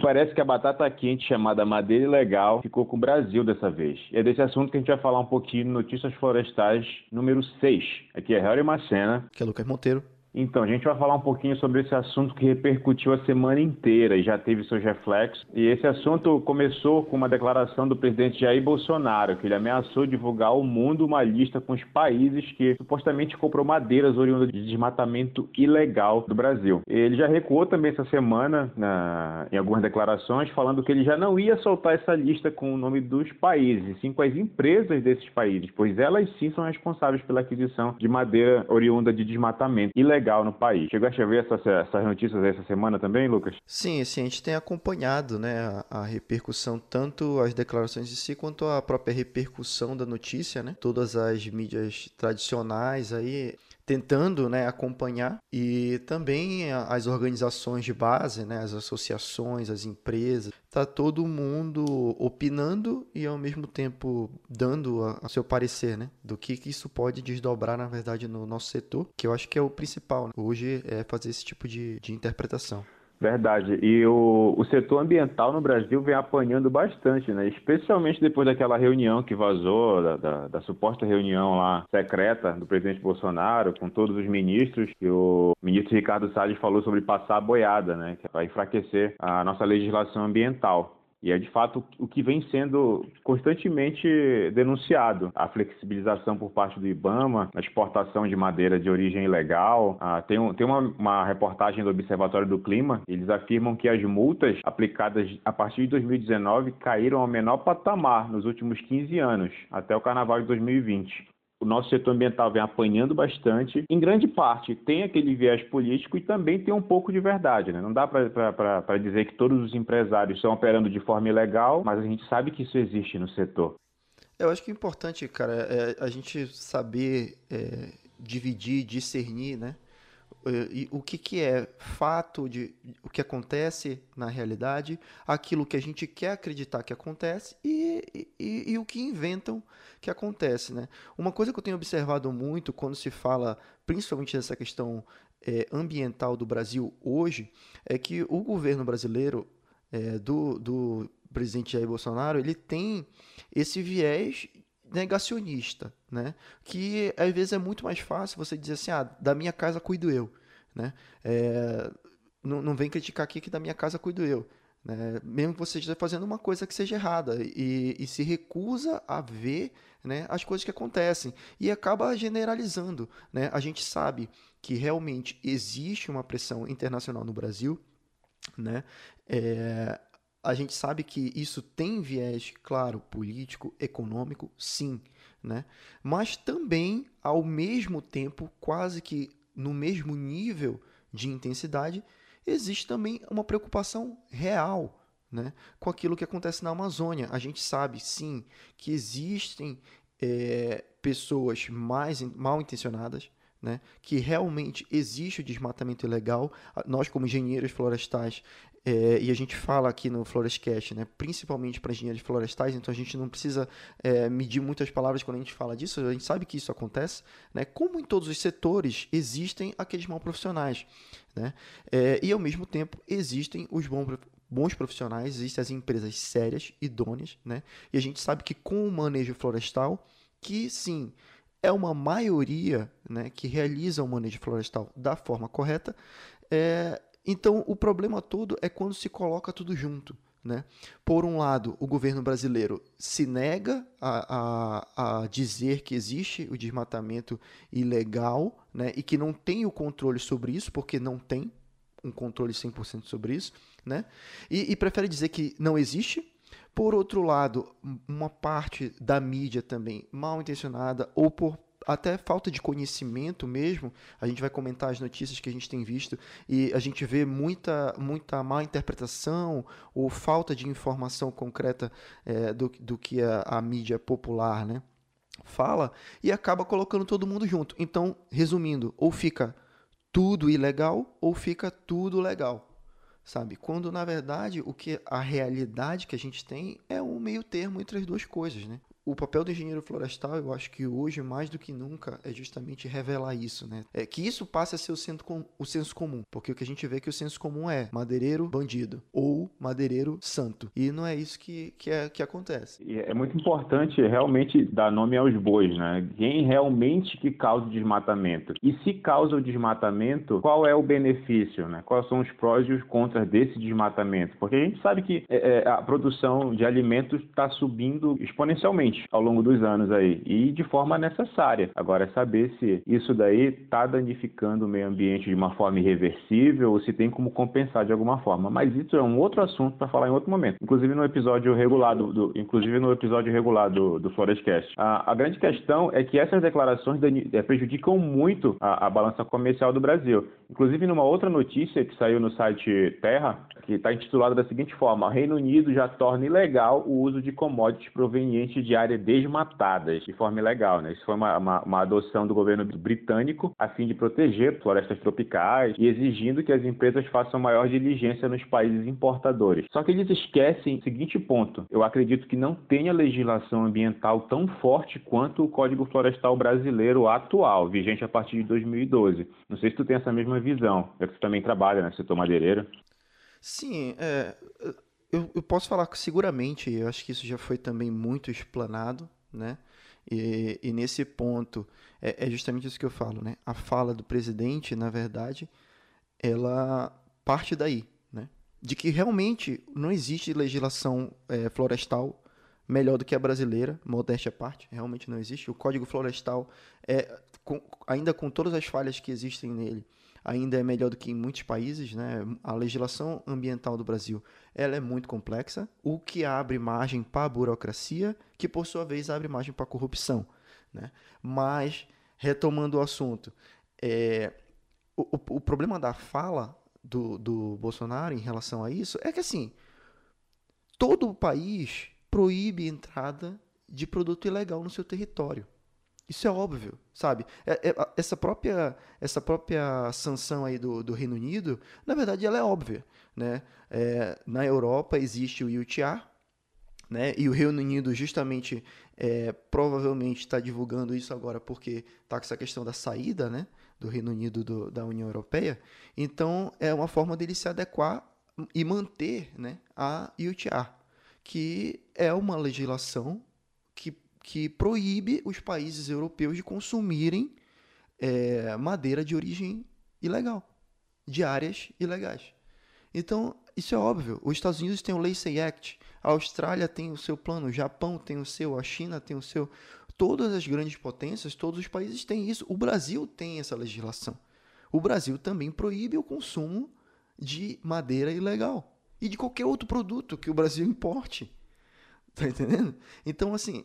Parece que a batata quente chamada madeira ilegal ficou com o Brasil dessa vez. E é desse assunto que a gente vai falar um pouquinho no Notícias Florestais número 6. Aqui é Harry Macena. Que é Lucas Monteiro. Então, a gente vai falar um pouquinho sobre esse assunto que repercutiu a semana inteira e já teve seus reflexos. E esse assunto começou com uma declaração do presidente Jair Bolsonaro, que ele ameaçou divulgar ao mundo uma lista com os países que supostamente comprou madeiras oriundas de desmatamento ilegal do Brasil. Ele já recuou também essa semana na, em algumas declarações, falando que ele já não ia soltar essa lista com o nome dos países, sim com as empresas desses países, pois elas sim são responsáveis pela aquisição de madeira oriunda de desmatamento ilegal legal no país. Chegou a ver essas, essas notícias essa semana também, Lucas? Sim, sim, a gente tem acompanhado né, a, a, repercussão, tanto as declarações de si, quanto a própria repercussão da notícia, né? Todas as mídias tradicionais aí tentando né, acompanhar e também as organizações de base, né, as associações, as empresas, está todo mundo opinando e ao mesmo tempo dando a, seu parecer, né, do que, que isso pode desdobrar na verdade no nosso setor, que eu acho que é o principal né? hoje é fazer esse tipo de, de interpretação. Verdade. E o, o setor ambiental no Brasil vem apanhando bastante, né? Especialmente depois daquela reunião que vazou, da, da, da, suposta reunião lá secreta do presidente Bolsonaro com todos os ministros, e o ministro Ricardo Salles falou sobre passar a boiada, né? Que para enfraquecer a nossa legislação ambiental. E é de fato o que vem sendo constantemente denunciado: a flexibilização por parte do IBAMA, a exportação de madeira de origem ilegal. Ah, tem um, tem uma, uma, reportagem do Observatório do Clima, eles afirmam que as multas aplicadas a partir de 2019 caíram ao menor patamar nos últimos 15 anos, até o carnaval de 2020 o nosso setor ambiental vem apanhando bastante. Em grande parte, tem aquele viés político e também tem um pouco de verdade. Né? Não dá para dizer que todos os empresários estão operando de forma ilegal, mas a gente sabe que isso existe no setor. Eu acho que é importante, cara, é a gente saber é, dividir, discernir, né? E o que, que é fato de o que acontece na realidade, aquilo que a gente quer acreditar que acontece e, e, e, o que inventam que acontece. Né? Uma coisa que eu tenho observado muito quando se fala principalmente dessa questão é, ambiental do Brasil hoje é que o governo brasileiro é, do, do presidente Jair Bolsonaro ele tem esse viés negacionista, né? Que às vezes é muito mais fácil você dizer assim, ah, da minha casa cuido eu, né? É, não, não vem criticar aqui que da minha casa cuido eu. Né? Mesmo que você esteja fazendo uma coisa que seja errada e, e se recusa a ver né, as coisas que acontecem e acaba generalizando. Né? A gente sabe que realmente existe uma pressão internacional no Brasil, né? É, a gente sabe que isso tem viés, claro, político, econômico, sim, né? Mas também, ao mesmo tempo, quase que no mesmo nível de intensidade, existe também uma preocupação real, né, com aquilo que acontece na Amazônia. A gente sabe, sim, que existem é, pessoas mais mal intencionadas, né, que realmente existe o desmatamento ilegal. Nós, como engenheiros florestais, é, e a gente fala aqui no Florescast, né, principalmente para engenheiros florestais, então a gente não precisa é, medir muitas palavras quando a gente fala disso, a gente sabe que isso acontece. Né, como em todos os setores, existem aqueles mal profissionais. Né, é, e ao mesmo tempo, existem os bons, bons profissionais, existem as empresas sérias, idôneas, né, e a gente sabe que com o manejo florestal, que sim, é uma maioria né, que realiza o manejo florestal da forma correta, é, então, o problema todo é quando se coloca tudo junto. Né? Por um lado, o governo brasileiro se nega a, a, a, dizer que existe o desmatamento ilegal né? e que não tem o controle sobre isso, porque não tem um controle 100% sobre isso, né? E, e, prefere dizer que não existe. Por outro lado, uma parte da mídia também mal intencionada ou por até falta de conhecimento mesmo. A gente vai comentar as notícias que a gente tem visto e a gente vê muita, muita má interpretação ou falta de informação concreta é, do, do que a, a mídia popular né, fala e acaba colocando todo mundo junto. Então, resumindo, ou fica tudo ilegal ou fica tudo legal sabe? Quando na verdade o que a realidade que a gente tem é um meio termo entre as duas coisas, né? O papel do engenheiro florestal, eu acho que hoje, mais do que nunca, é justamente revelar isso, né? É que isso passe a ser o, senso, com, o senso comum. Porque o que a gente vê é que o senso comum é madeireiro bandido ou madeireiro santo. E não é isso que, que, é, que acontece. E é muito importante realmente dar nome aos bois, né? Quem realmente que causa o desmatamento. E se causa o desmatamento, qual é o benefício, né? Quais são os prós e os contras desse desmatamento? Porque a gente sabe que é, é a produção de alimentos está subindo exponencialmente ao longo dos anos aí e de forma necessária. Agora é saber se isso daí está danificando o meio ambiente de uma forma irreversível ou se tem como compensar de alguma forma. Mas isso é um outro assunto para falar em outro momento. Inclusive no episódio regulado, do, inclusive no episódio regular do, do. A, a grande questão é que essas declarações é, prejudicam muito a, a balança comercial do Brasil. Inclusive numa outra notícia que saiu no site Terra, que está intitulada da seguinte forma: Reino Unido já torna ilegal o uso de commodities provenientes de áreas áreas desmatadas de forma ilegal. Né? Isso foi uma, uma, uma, adoção do governo britânico a fim de proteger florestas tropicais e exigindo que as empresas façam maior diligência nos países importadores. Só que eles esquecem o seguinte ponto: eu acredito que não tenha legislação ambiental tão forte quanto o Código Florestal brasileiro atual, vigente a partir de 2012. Não sei se tu tem essa mesma visão, é que tu também trabalha, né, setor madeireiro. Sim, é, eu, eu posso falar seguramente, eu acho que isso já foi também muito explanado, né? E, e nesse ponto, é, é, justamente isso que eu falo, né? A fala do presidente, na verdade, ela parte daí, né? De que realmente não existe legislação é, florestal melhor do que a brasileira, modéstia à parte, realmente não existe. O Código Florestal, é, com, ainda com todas as falhas que existem nele, ainda é melhor do que em muitos países, né? A legislação ambiental do Brasil, ela é muito complexa, o que abre margem para a burocracia, que por sua vez abre margem para a corrupção, né? Mas retomando o assunto, é, o, o, problema da fala do, do Bolsonaro em relação a isso é que assim, todo o país proíbe entrada de produto ilegal no seu território. Isso é óbvio, sabe? É, é, essa, própria, essa própria sanção aí do, do Reino Unido, na verdade, ela é óbvia. Né? É, na Europa existe o UTA, né? e o Reino Unido justamente, é, provavelmente está divulgando isso agora porque está com essa questão da saída né? do Reino Unido do, da União Europeia. Então, é uma forma dele se adequar e manter né, a UTA, que é uma legislação que proíbe os países europeus de consumirem é, madeira de origem ilegal, de áreas ilegais. Então, isso é óbvio. Os Estados Unidos têm o Lacey Act, a Austrália tem o seu plano, o Japão tem o seu, a China tem o seu. Todas as grandes potências, todos os países têm isso. O Brasil tem essa legislação. O Brasil também proíbe o consumo de madeira ilegal e de qualquer outro produto que o Brasil importe. Tá entendendo? Então, assim,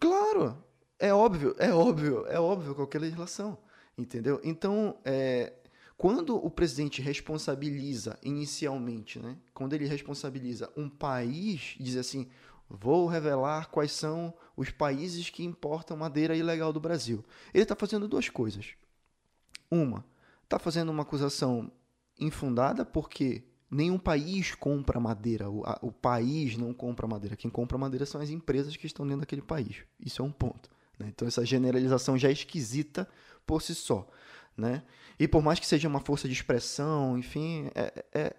Claro, é óbvio, é óbvio, é óbvio qualquer legislação, entendeu? Então, é, quando o presidente responsabiliza inicialmente, né, quando ele responsabiliza um país, diz assim, vou revelar quais são os países que importam madeira ilegal do Brasil. Ele está fazendo duas coisas. Uma, está fazendo uma acusação infundada porque nenhum país compra madeira. O, a, o, país não compra madeira. Quem compra madeira são as empresas que estão dentro daquele país. Isso é um ponto. Né? Então, essa generalização já é esquisita por si só. Né? E por mais que seja uma força de expressão, enfim, é, é,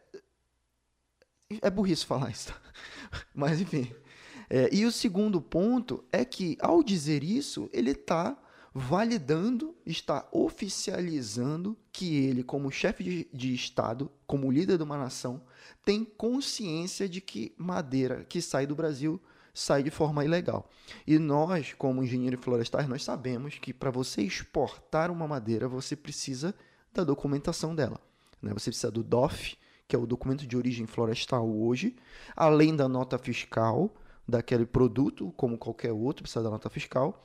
é burrice falar isso. Mas, enfim. É, e o segundo ponto é que, ao dizer isso, ele está validando, está oficializando que ele, como chefe de, de, Estado, como líder de uma nação, tem consciência de que madeira que sai do Brasil sai de forma ilegal. E nós, como engenheiros florestais, nós sabemos que para você exportar uma madeira, você precisa da documentação dela. Né? Você precisa do DOF, que é o documento de origem florestal hoje, além da nota fiscal daquele produto, como qualquer outro, precisa da nota fiscal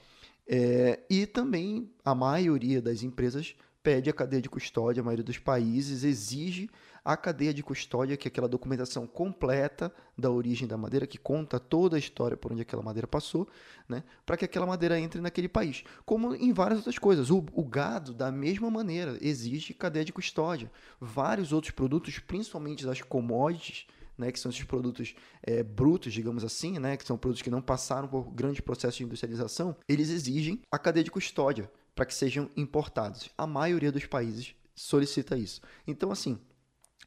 é, e também a maioria das empresas pede a cadeia de custódia, a maioria dos países exige a cadeia de custódia, que é aquela documentação completa da origem da madeira, que conta toda a história por onde aquela madeira passou, né, para que aquela madeira entre naquele país. Como em várias outras coisas. O, o gado, da mesma maneira, exige cadeia de custódia. Vários outros produtos, principalmente das commodities, né, que são esses produtos é, brutos, digamos assim, né, que são produtos que não passaram por grande processo de industrialização, eles exigem a cadeia de custódia para que sejam importados. A maioria dos países solicita isso. Então, assim,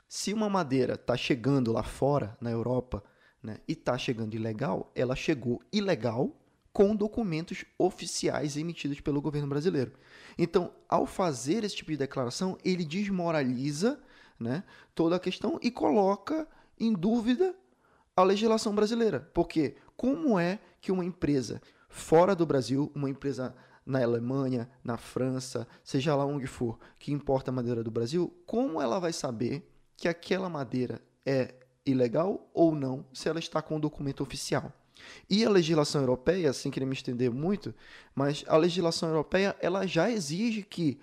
se uma madeira está chegando lá fora, na Europa, né, e está chegando ilegal, ela chegou ilegal com documentos oficiais emitidos pelo governo brasileiro. Então, ao fazer esse tipo de declaração, ele desmoraliza né, toda a questão e coloca em dúvida a legislação brasileira. Porque como é que uma empresa fora do Brasil, uma empresa na Alemanha, na França, seja lá onde for, que importa madeira do Brasil, como ela vai saber que aquela madeira é ilegal ou não se ela está com o documento oficial? E a legislação europeia, sem querer me estender muito, mas a legislação europeia ela já exige que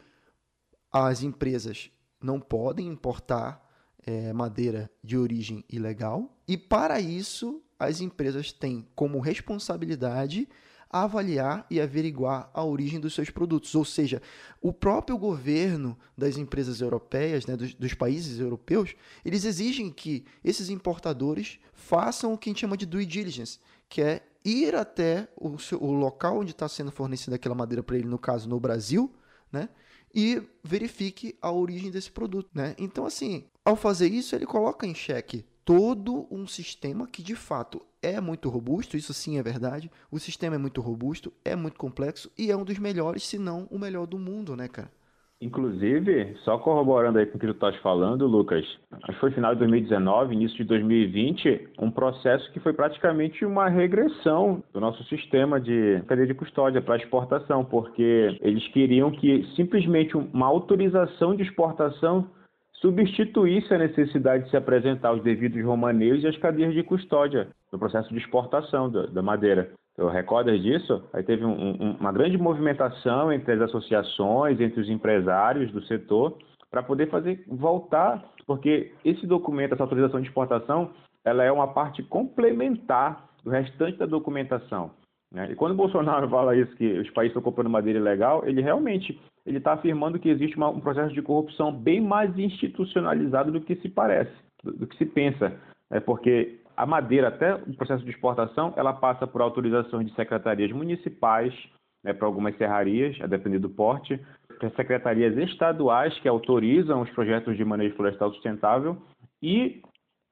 as empresas não podem importar é, madeira de origem ilegal e para isso as empresas têm como responsabilidade avaliar e averiguar a origem dos seus produtos. Ou seja, o próprio governo das empresas europeias, né, dos, dos, países europeus, eles exigem que esses importadores façam o que a gente chama de due diligence, que é ir até o, o local onde está sendo fornecida aquela madeira para ele, no caso no Brasil, né? E verifique a origem desse produto, né? Então, assim, ao fazer isso, ele coloca em xeque todo um sistema que de fato é muito robusto, isso sim é verdade. O sistema é muito robusto, é muito complexo e é um dos melhores, se não o melhor do mundo, né, cara? Inclusive, só corroborando aí com o que tu estás falando, Lucas, acho que foi final de 2019, início de 2020, um processo que foi praticamente uma regressão do nosso sistema de cadeia de custódia para exportação, porque eles queriam que simplesmente uma autorização de exportação substituísse a necessidade de se apresentar os devidos romaneios e as cadeias de custódia no processo de exportação da, da madeira. Eu recordo disso? Aí teve um, um, uma grande movimentação entre as associações, entre os empresários do setor, para poder fazer voltar, porque esse documento, essa autorização de exportação, ela é uma parte complementar do restante da documentação. Né? E quando o Bolsonaro fala isso, que os países estão comprando madeira ilegal, ele realmente ele está afirmando que existe uma, um processo de corrupção bem mais institucionalizado do que se parece, do, do que se pensa. É porque a madeira, até o processo de exportação, ela passa por autorizações de secretarias municipais, né, para algumas serrarias, a depender do porte, para secretarias estaduais que autorizam os projetos de manejo florestal sustentável e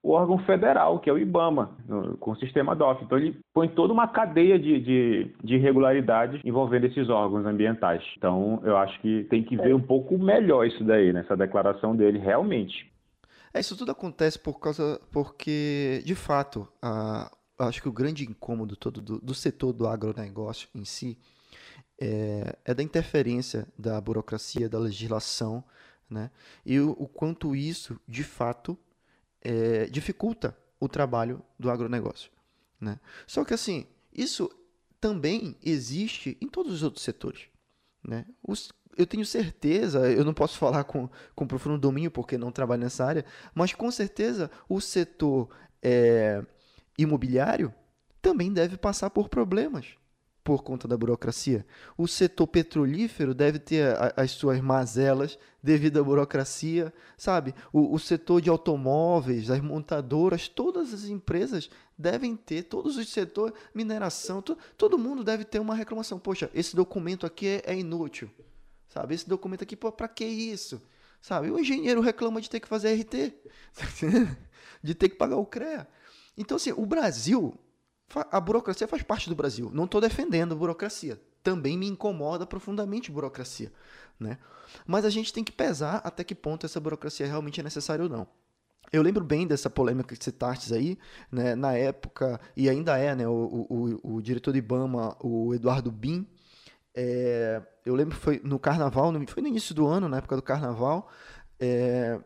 o órgão federal, que é o IBAMA, no, com o sistema DOF. Então, ele põe toda uma cadeia de, de, de irregularidades envolvendo esses órgãos ambientais. Então, eu acho que tem que ver um pouco melhor isso daí, nessa declaração dele, realmente. É, isso tudo acontece por causa, porque, de fato, a, acho que o grande incômodo todo do, do setor do agronegócio em si é, é, da interferência da burocracia, da legislação, né? E o, o quanto isso, de fato, é, dificulta o trabalho do agronegócio, né? Só que, assim, isso também existe em todos os outros setores, né? Os, eu tenho certeza, eu não posso falar com, com profundo domínio porque não trabalho nessa área, mas com certeza o setor é, imobiliário também deve passar por problemas por conta da burocracia. O setor petrolífero deve ter a, as suas mazelas devido à burocracia, sabe? O, o, setor de automóveis, as montadoras, todas as empresas devem ter, todos os setores, mineração, to, todo mundo deve ter uma reclamação. Poxa, esse documento aqui é, é inútil. Sabe? Esse documento aqui, para que isso? Sabe? O engenheiro reclama de ter que fazer RT, de ter que pagar o CREA. Então, assim, o Brasil, a burocracia faz parte do Brasil. Não estou defendendo a burocracia. Também me incomoda profundamente a burocracia. Né? Mas a gente tem que pesar até que ponto essa burocracia realmente é necessária ou não. Eu lembro bem dessa polêmica que citaste aí, né? na época, e ainda é, né? o, o, o diretor de IBAMA, o Eduardo Bin, é, eu lembro que foi no carnaval, foi no início do ano, na época do carnaval, é,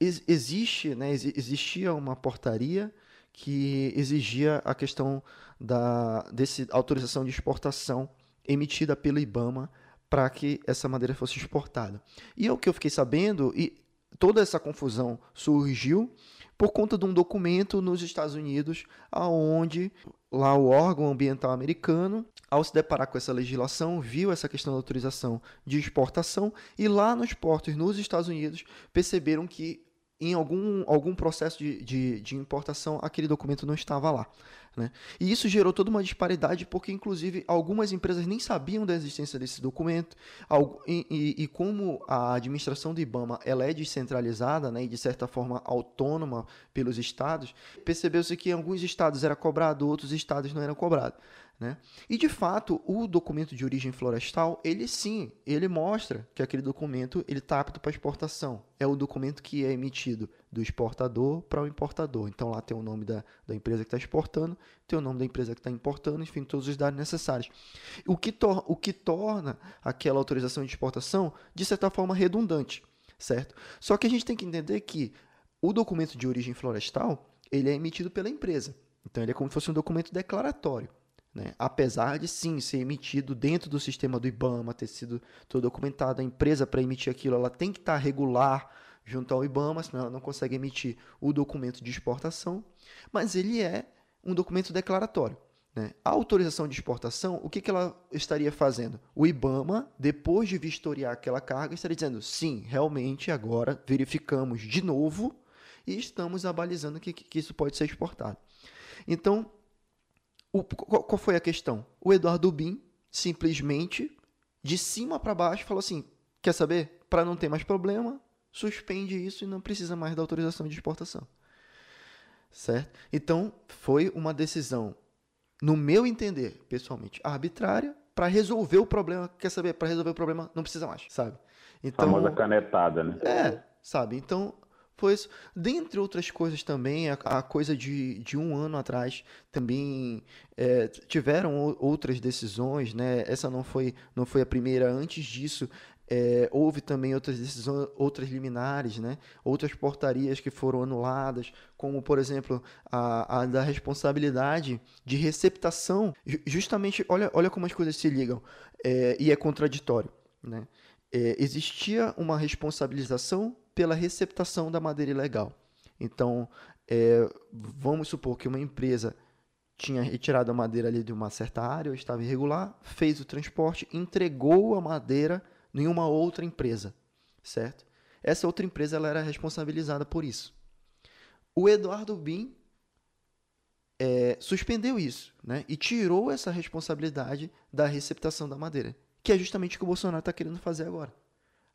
ex, existe, né, ex, existia uma portaria que exigia a questão da desse autorização de exportação emitida pelo IBAMA para que essa madeira fosse exportada. E é o que eu fiquei sabendo, e toda essa confusão surgiu por conta de um documento nos Estados Unidos, aonde lá o órgão ambiental americano, ao se deparar com essa legislação, viu essa questão da autorização de exportação e lá nos portos nos Estados Unidos perceberam que em algum, algum processo de, de, de importação aquele documento não estava lá. Né? E isso gerou toda uma disparidade, porque, inclusive, algumas empresas nem sabiam da existência desse documento, e, e, e como a administração do IBAMA ela é descentralizada né, e, de certa forma, autônoma pelos estados, percebeu-se que em alguns estados era cobrado, outros estados não eram cobrados. Né? E de fato, o documento de origem florestal, ele sim, ele mostra que aquele documento ele está apto para exportação. É o documento que é emitido do exportador para o importador. Então lá tem o nome da, da empresa que está exportando, tem o nome da empresa que está importando, enfim, todos os dados necessários. O que, o que torna aquela autorização de exportação, de certa forma, redundante, certo? Só que a gente tem que entender que o documento de origem florestal, ele é emitido pela empresa. Então ele é como se fosse um documento declaratório. Né? Apesar de sim ser emitido dentro do sistema do IBAMA, ter sido todo documentado, a empresa para emitir aquilo ela tem que estar tá regular junto ao IBAMA, senão ela não consegue emitir o documento de exportação, mas ele é um documento declaratório. Né? A autorização de exportação, o que, que ela estaria fazendo? O IBAMA, depois de vistoriar aquela carga, estaria dizendo: sim, realmente agora verificamos de novo e estamos abalizando que, que isso pode ser exportado. Então, o, qual, qual foi a questão? O Eduardo Bin simplesmente, de cima para baixo, falou assim: quer saber? Para não ter mais problema, suspende isso e não precisa mais da autorização de exportação. Certo? Então, foi uma decisão, no meu entender, pessoalmente, arbitrária, para resolver o problema. Quer saber? Para resolver o problema, não precisa mais, sabe? Então, famosa canetada, né? É, sabe? Então, isso. Dentre outras coisas também, a, a coisa de, de um ano atrás também é, tiveram outras decisões, né? Essa não foi, não foi a primeira. Antes disso, é, houve também outras decisões, outras liminares, né? outras portarias que foram anuladas, como, por exemplo, a, a da responsabilidade de receptação. Justamente, olha, olha como as coisas se ligam, é, e é contraditório. Né? É, existia uma responsabilização pela receptação da madeira ilegal. Então, é, vamos supor que uma empresa tinha retirado a madeira ali de uma certa área, ou estava irregular, fez o transporte, entregou a madeira em uma outra empresa, certo? Essa outra empresa ela era responsabilizada por isso. O Eduardo Bin é, suspendeu isso, né? E tirou essa responsabilidade da receptação da madeira, que é justamente o que o Bolsonaro está querendo fazer agora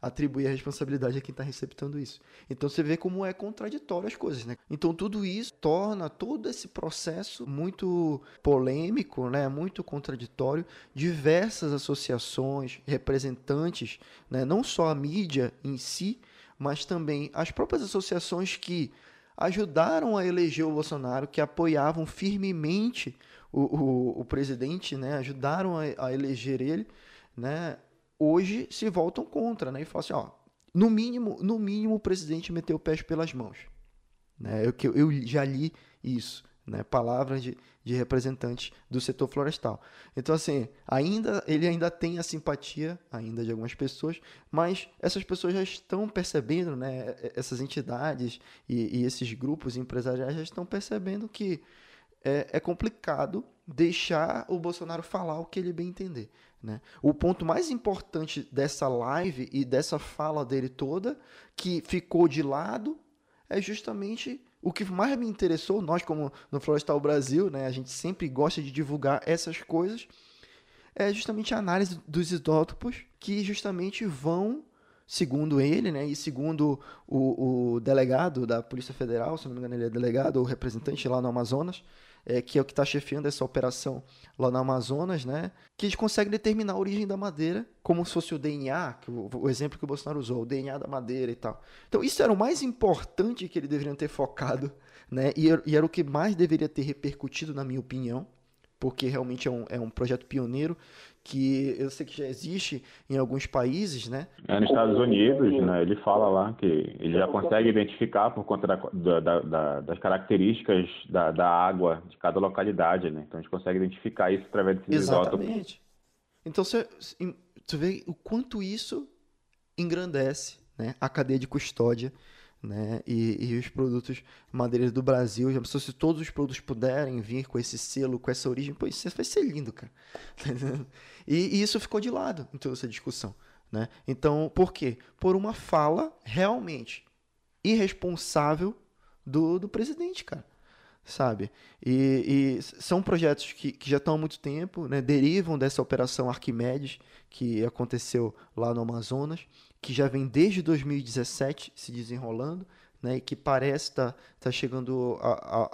atribuir a responsabilidade a quem está receptando isso. Então você vê como é contraditório as coisas, né? Então tudo isso torna todo esse processo muito polêmico, né? Muito contraditório. Diversas associações, representantes, né? Não só a mídia em si, mas também as próprias associações que ajudaram a eleger o Bolsonaro, que apoiavam firmemente o, o, o presidente, né? Ajudaram a, a eleger ele, né? Hoje se voltam contra, né? E falam assim, ó, no mínimo, no mínimo o presidente meteu o pé pelas mãos. Né? Eu, eu já li isso, né? Palavras de, de representantes do setor florestal. Então, assim, ainda ele ainda tem a simpatia ainda de algumas pessoas, mas essas pessoas já estão percebendo, né? Essas entidades e, e esses grupos empresariais já estão percebendo que é, é complicado deixar o Bolsonaro falar o que ele bem entender. Né? O ponto mais importante dessa live e dessa fala dele toda, que ficou de lado, é justamente o que mais me interessou. Nós, como no Florestal Brasil, né, a gente sempre gosta de divulgar essas coisas. É justamente a análise dos isótopos que justamente vão, segundo ele, né, e segundo o, o delegado da Polícia Federal, se não me engano, ele é delegado ou representante lá no Amazonas, é, que é o que está chefiando essa operação lá no Amazonas, né? Que eles conseguem determinar a origem da madeira, como se fosse o DNA, que o, o, exemplo que o Bolsonaro usou, o DNA da madeira e tal. Então, isso era o mais importante que eles deveriam ter focado, né? E, e era o que mais deveria ter repercutido, na minha opinião, porque realmente é um, é um projeto pioneiro que eu sei que já existe em alguns países, né? É, nos Estados Unidos, né? Ele fala lá que ele já consegue identificar por conta da, da, da, das características da, água de cada localidade, né? Então a gente consegue identificar isso através desses Exatamente. Isótopos. Então você, você vê o quanto isso engrandece né, a cadeia de custódia né? E, e, os produtos madeireiros do Brasil, já pensou se todos os produtos puderem vir com esse selo, com essa origem, isso vai ser lindo, cara. e, e, isso ficou de lado em toda essa discussão, né? Então, por quê? Por uma fala realmente irresponsável do, do presidente, cara. Sabe? E, e são projetos que, que já estão há muito tempo, né? derivam dessa operação Arquimedes, que aconteceu lá no Amazonas, que já vem desde 2017 se desenrolando né, e que parece estar tá, tá chegando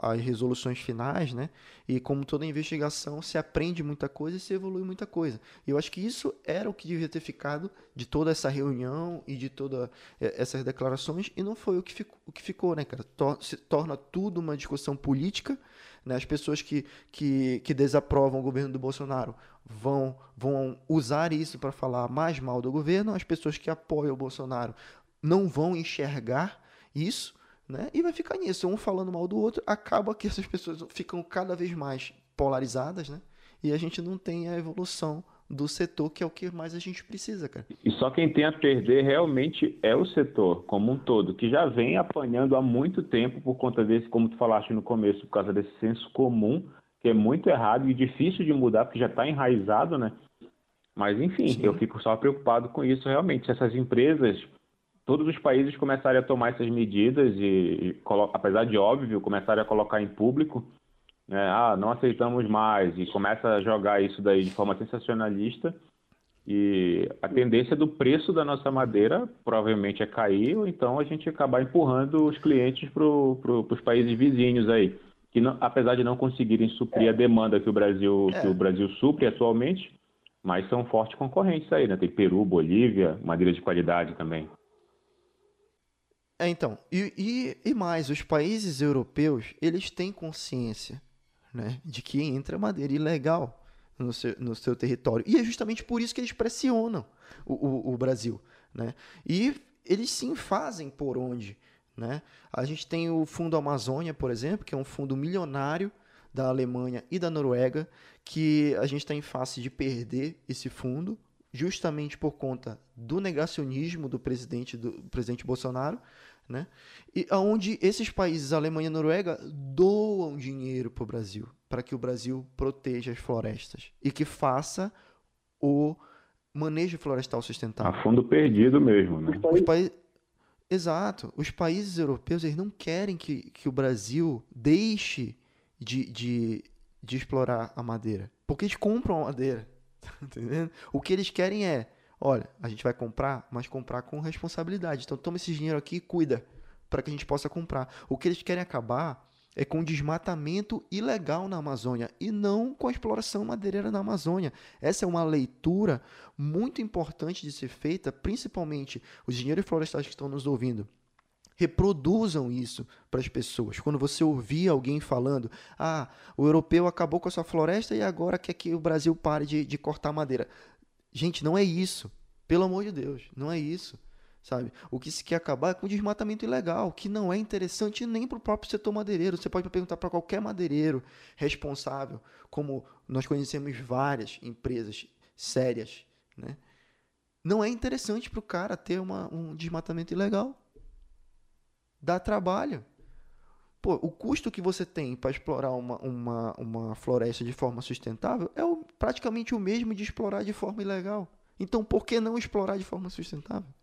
às resoluções finais, né, e como toda investigação se aprende muita coisa e se evolui muita coisa. E eu acho que isso era o que devia ter ficado de toda essa reunião e de todas é, essas declarações, e não foi o que ficou, o que ficou né, cara? Tor se torna tudo uma discussão política, né, as pessoas que, que, que desaprovam o governo do Bolsonaro vão, vão usar isso para falar mais mal do governo, as pessoas que apoiam o Bolsonaro não vão enxergar isso, né? E vai ficar nisso, um falando mal do outro, acaba que essas pessoas ficam cada vez mais polarizadas, né? E a gente não tem a evolução do setor, que é o que mais a gente precisa, cara. E só quem tem a perder realmente é o setor como um todo, que já vem apanhando há muito tempo por conta desse, como tu falaste no começo, por causa desse senso comum, que é muito errado e difícil de mudar, porque já está enraizado, né? Mas, enfim, Sim. eu fico só preocupado com isso realmente. Se essas empresas todos os países começarem a tomar essas medidas e, e apesar de óbvio, começarem a colocar em público, né, ah, não aceitamos mais, e começa a jogar isso daí de forma sensacionalista, e a tendência do preço da nossa madeira provavelmente é cair, ou então a gente acabar empurrando os clientes para pro, os países vizinhos aí, que não, apesar de não conseguirem suprir a demanda que o Brasil, é. que o Brasil supre atualmente, mas são fortes concorrentes aí, né? Tem Peru, Bolívia, madeira de qualidade também. É, então, e, e, e, mais, os países europeus, eles têm consciência né, de que entra madeira ilegal no seu, no seu território. E é justamente por isso que eles pressionam o, o, o Brasil. Né? E eles sim fazem por onde. Né? A gente tem o Fundo Amazônia, por exemplo, que é um fundo milionário da Alemanha e da Noruega, que a gente está em face de perder esse fundo, justamente por conta do negacionismo do presidente, do presidente Bolsonaro, né? E aonde esses países, Alemanha e Noruega, doam dinheiro para o Brasil, para que o Brasil proteja as florestas e que faça o manejo florestal sustentável. A fundo perdido mesmo, né? Os países... Exato. Os países europeus eles não querem que, que o Brasil deixe de, de, de explorar a madeira, porque eles compram a madeira. Tá entendendo? O que eles querem é olha, a gente vai comprar, mas comprar com responsabilidade. Então toma esse dinheiro aqui e cuida para que a gente possa comprar. O que eles querem acabar é com desmatamento ilegal na Amazônia e não com a exploração madeireira na Amazônia. Essa é uma leitura muito importante de ser feita, principalmente os engenheiros florestais que estão nos ouvindo. Reproduzam isso para as pessoas. Quando você ouvir alguém falando, ah, o europeu acabou com a sua floresta e agora quer que o Brasil pare de, de cortar madeira. Gente, não é isso. Pelo amor de Deus, não é isso. Sabe? O que se quer acabar é com o desmatamento ilegal, que não é interessante nem para o próprio setor madeireiro. Você pode perguntar para qualquer madeireiro responsável, como nós conhecemos várias empresas sérias, né? Não é interessante para o cara ter uma, um desmatamento ilegal. Dá trabalho. Pô, o custo que você tem para explorar uma, uma, uma floresta de forma sustentável é o, praticamente o mesmo de explorar de forma ilegal. Então, por que não explorar de forma sustentável?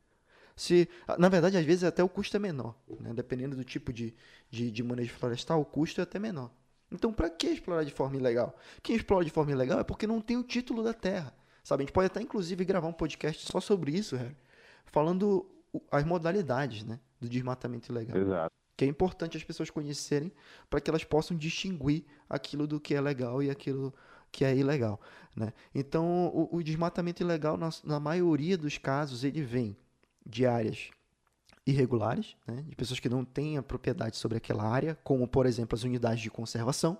Se, na verdade, às vezes até o custo é menor. Né? Dependendo do tipo de, de, de manejo florestal, o custo é até menor. Então, para que explorar de forma ilegal? Quem explora de forma ilegal é porque não tem o título da terra. Sabe? A gente pode até, inclusive, gravar um podcast só sobre isso, Harry, falando as modalidades né, do desmatamento ilegal. Exato que é importante as pessoas conhecerem para que elas possam distinguir aquilo do que é legal e aquilo que é ilegal. Né? Então, o, o desmatamento ilegal, na, na, maioria dos casos, ele vem de áreas irregulares, né? de pessoas que não têm a propriedade sobre aquela área, como, por exemplo, as unidades de conservação.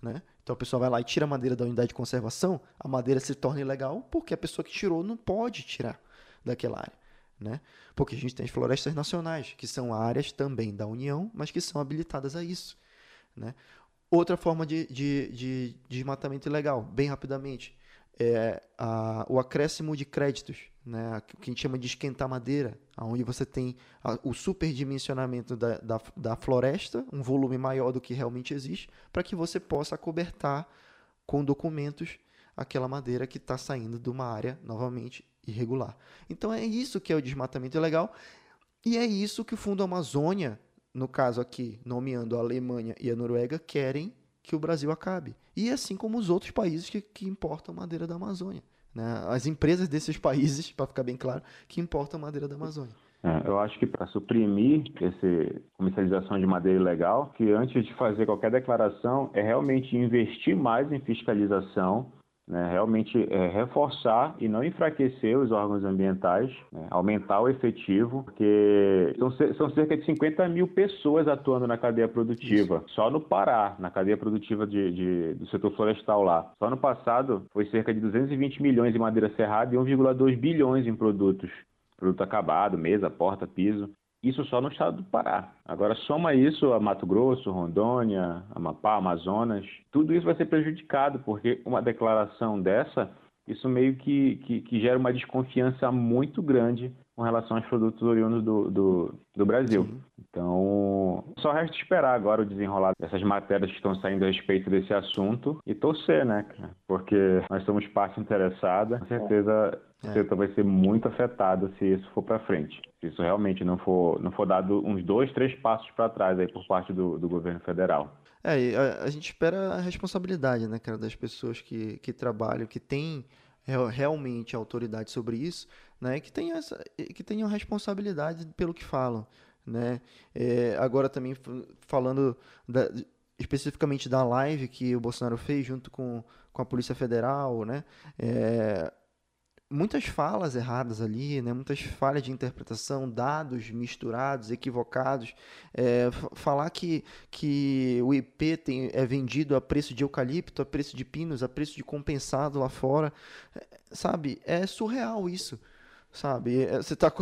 Né? Então, a pessoa vai lá e tira a madeira da unidade de conservação, a madeira se torna ilegal porque a pessoa que tirou não pode tirar daquela área. Né? Porque a gente tem as florestas nacionais, que são áreas também da União, mas que são habilitadas a isso. Né? Outra forma de, de, de, de desmatamento ilegal, bem rapidamente, é a, o acréscimo de créditos, né? o que a gente chama de esquentar madeira, onde você tem a, o superdimensionamento da, da, da floresta, um volume maior do que realmente existe, para que você possa cobertar com documentos aquela madeira que está saindo de uma área, novamente, irregular. Então é isso que é o desmatamento ilegal. E é isso que o Fundo Amazônia, no caso aqui, nomeando a Alemanha e a Noruega, querem que o Brasil acabe. E assim como os outros países que, que importam madeira da Amazônia. Né? As empresas desses países, para ficar bem claro, que importam madeira da Amazônia. É, eu acho que para suprimir essa comercialização de madeira ilegal, que antes de fazer qualquer declaração é realmente investir mais em fiscalização né, realmente é, reforçar e não enfraquecer os órgãos ambientais, né, aumentar o efetivo, porque são, são, cerca de 50 mil pessoas atuando na cadeia produtiva, Isso. só no Pará, na cadeia produtiva de, de, do setor florestal lá. Só no passado foi cerca de 220 milhões em madeira serrada e 1,2 bilhões em produtos produto acabado, mesa, porta, piso. Isso só no estado do Pará. Agora soma isso a Mato Grosso, Rondônia, Amapá, Amazonas. Tudo isso vai ser prejudicado, porque uma declaração dessa, isso meio que, que, que gera uma desconfiança muito grande com relação aos produtos oriundos do, do, do Brasil. Sim. Então, só resta esperar agora o desenrolar dessas matérias que estão saindo a respeito desse assunto e torcer, né? Porque nós somos parte interessada. Com certeza o setor vai ser muito afetado se isso for para frente. Se isso realmente não for, não for dado uns dois, três passos para trás aí por parte do, do governo federal. É, a, a, gente espera a responsabilidade, né, cara, das pessoas que, que trabalham, que têm realmente autoridade sobre isso, né, que tenham, essa, que tenham responsabilidade pelo que falam, né. É, agora também falando da, especificamente da live que o Bolsonaro fez junto com, com a Polícia Federal, né, é, muitas falas erradas ali, né? muitas falhas de interpretação, dados misturados, equivocados. É, falar que, que o IP tem, é vendido a preço de eucalipto, a preço de pinos, a preço de compensado lá fora, é, sabe? É surreal isso sabe? É, você tá.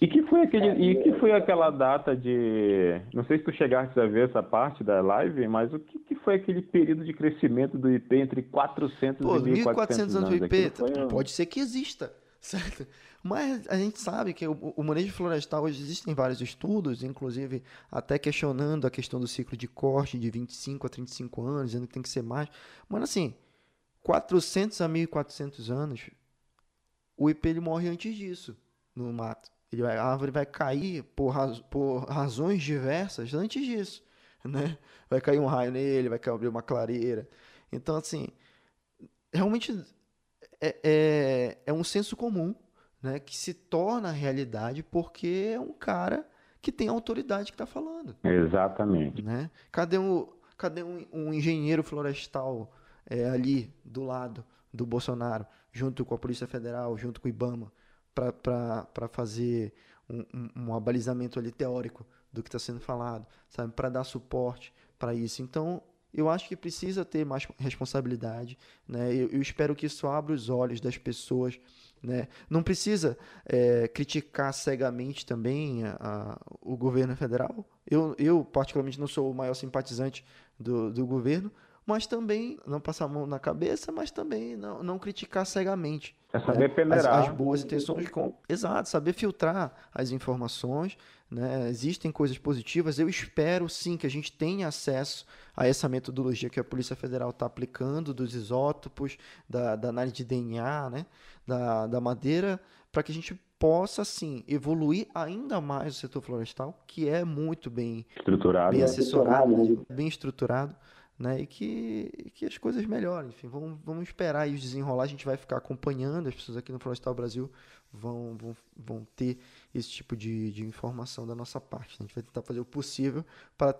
E que foi aquele e que foi aquela data de, não sei se tu chegaste a ver essa parte da live, mas o que, que foi aquele período de crescimento do IP entre 400 Pô, e 1400 anos? do IP, foi... pode ser que exista, certo? Mas a gente sabe que o, o manejo florestal hoje existem vários estudos, inclusive até questionando a questão do ciclo de corte de 25 a 35 anos, dizendo que tem que ser mais. Mas assim, 400 a 1400 anos o IP ele morre antes disso no mato. Ele vai, a árvore vai cair por, raz, por razões diversas antes disso, né? Vai cair um raio nele, vai abrir uma clareira. Então, assim, realmente é, é, é um senso comum, né? Que se torna realidade porque é um cara que tem autoridade que está falando. Exatamente. Né? Cadê, um, cadê um, um engenheiro florestal é, ali do lado do Bolsonaro? Junto com a Polícia Federal, junto com o IBAMA, para fazer um, um, um, abalizamento ali teórico do que está sendo falado, sabe? Para dar suporte para isso. Então, eu acho que precisa ter mais responsabilidade, né? Eu, eu espero que isso abra os olhos das pessoas, né? Não precisa é, criticar cegamente também a, a, o governo federal. Eu, eu, particularmente, não sou o maior simpatizante do, do governo, mas também não passar a mão na cabeça, mas também não, não criticar cegamente. É saber né? peneirar. As, as, boas intenções. Com... Exato, saber filtrar as informações. Né? Existem coisas positivas. Eu espero sim que a gente tenha acesso a essa metodologia que a Polícia Federal está aplicando, dos isótopos, da, da, análise de DNA, né? da, da madeira, para que a gente possa sim evoluir ainda mais o setor florestal, que é muito bem estruturado, bem assessorado, né? bem estruturado né? E que, que as coisas melhorem. Enfim, vamos, vamos esperar os desenrolar. A gente vai ficar acompanhando. As pessoas aqui no Florestal Brasil vão, vão, vão ter esse tipo de, de informação da nossa parte. A gente vai tentar fazer o possível para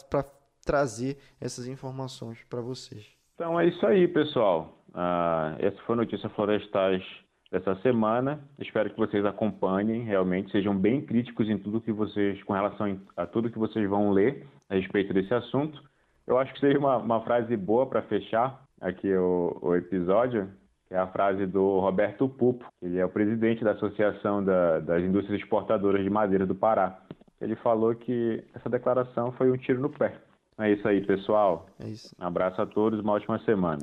trazer essas informações para vocês. Então é isso aí, pessoal. Uh, essa foi a notícia florestais dessa semana. Espero que vocês acompanhem, realmente sejam bem críticos em tudo que vocês, com relação a tudo que vocês vão ler a respeito desse assunto. Eu acho que seria uma, uma frase boa para fechar aqui o, o, episódio, que é a frase do Roberto Pupo, ele é o presidente da Associação da, das Indústrias Exportadoras de Madeira do Pará. Ele falou que essa declaração foi um tiro no pé. É isso aí, pessoal. É isso. Um abraço a todos, uma ótima semana.